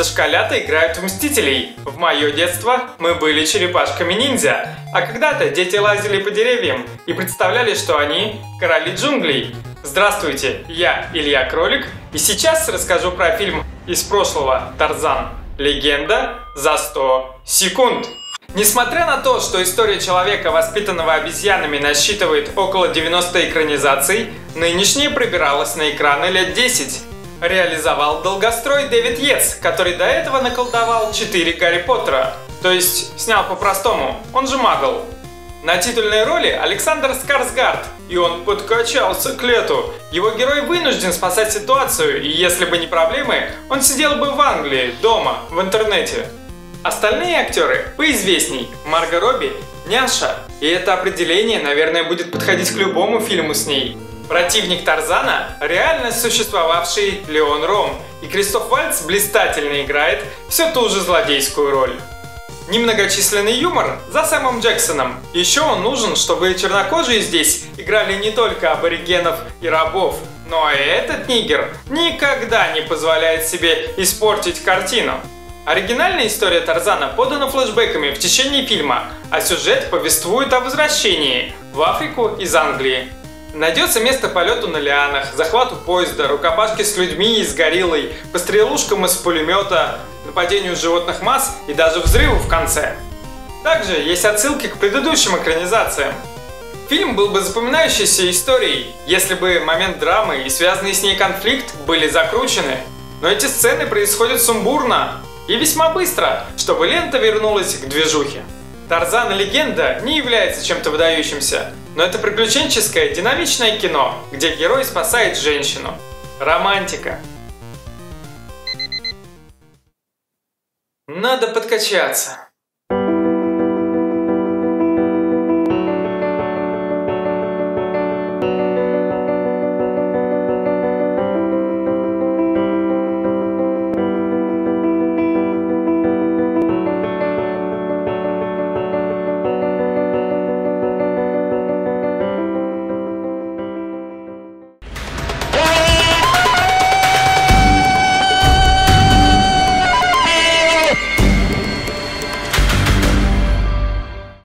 дошколята играют в Мстителей. В мое детство мы были черепашками-ниндзя. А когда-то дети лазили по деревьям и представляли, что они короли джунглей. Здравствуйте, я Илья Кролик, и сейчас расскажу про фильм из прошлого «Тарзан. Легенда за 100 секунд». Несмотря на то, что история человека, воспитанного обезьянами, насчитывает около 90 экранизаций, нынешняя пробиралась на экраны лет 10. Реализовал долгострой Дэвид Йетс, который до этого наколдовал 4 Гарри Поттера. То есть, снял по-простому, он же магл. На титульной роли Александр Скарсгард, и он подкачался к лету. Его герой вынужден спасать ситуацию, и если бы не проблемы, он сидел бы в Англии, дома, в интернете. Остальные актеры поизвестней. Марго Робби – няша. И это определение, наверное, будет подходить к любому фильму с ней. Противник Тарзана – реально существовавший Леон Ром. И Кристоф Вальц блистательно играет все ту же злодейскую роль. Немногочисленный юмор за Сэмом Джексоном. Еще он нужен, чтобы чернокожие здесь играли не только аборигенов и рабов, но и этот нигер никогда не позволяет себе испортить картину. Оригинальная история Тарзана подана флешбеками в течение фильма, а сюжет повествует о возвращении в Африку из Англии. Найдется место полету на лианах, захвату поезда, рукопашке с людьми и с гориллой, пострелушкам из пулемета, нападению животных масс и даже взрыву в конце. Также есть отсылки к предыдущим экранизациям. Фильм был бы запоминающейся историей, если бы момент драмы и связанный с ней конфликт были закручены. Но эти сцены происходят сумбурно, и весьма быстро, чтобы лента вернулась к движухе. Тарзан Легенда не является чем-то выдающимся, но это приключенческое, динамичное кино, где герой спасает женщину. Романтика. Надо подкачаться.